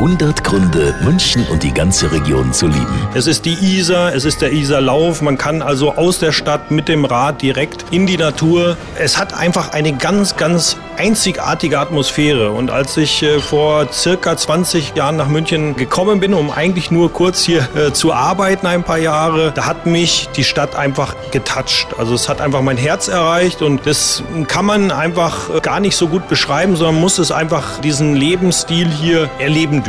100 Gründe, München und die ganze Region zu lieben. Es ist die Isar, es ist der Isarlauf. Man kann also aus der Stadt mit dem Rad direkt in die Natur. Es hat einfach eine ganz, ganz einzigartige Atmosphäre. Und als ich äh, vor circa 20 Jahren nach München gekommen bin, um eigentlich nur kurz hier äh, zu arbeiten, ein paar Jahre, da hat mich die Stadt einfach getoucht. Also es hat einfach mein Herz erreicht und das kann man einfach äh, gar nicht so gut beschreiben, sondern muss es einfach diesen Lebensstil hier erleben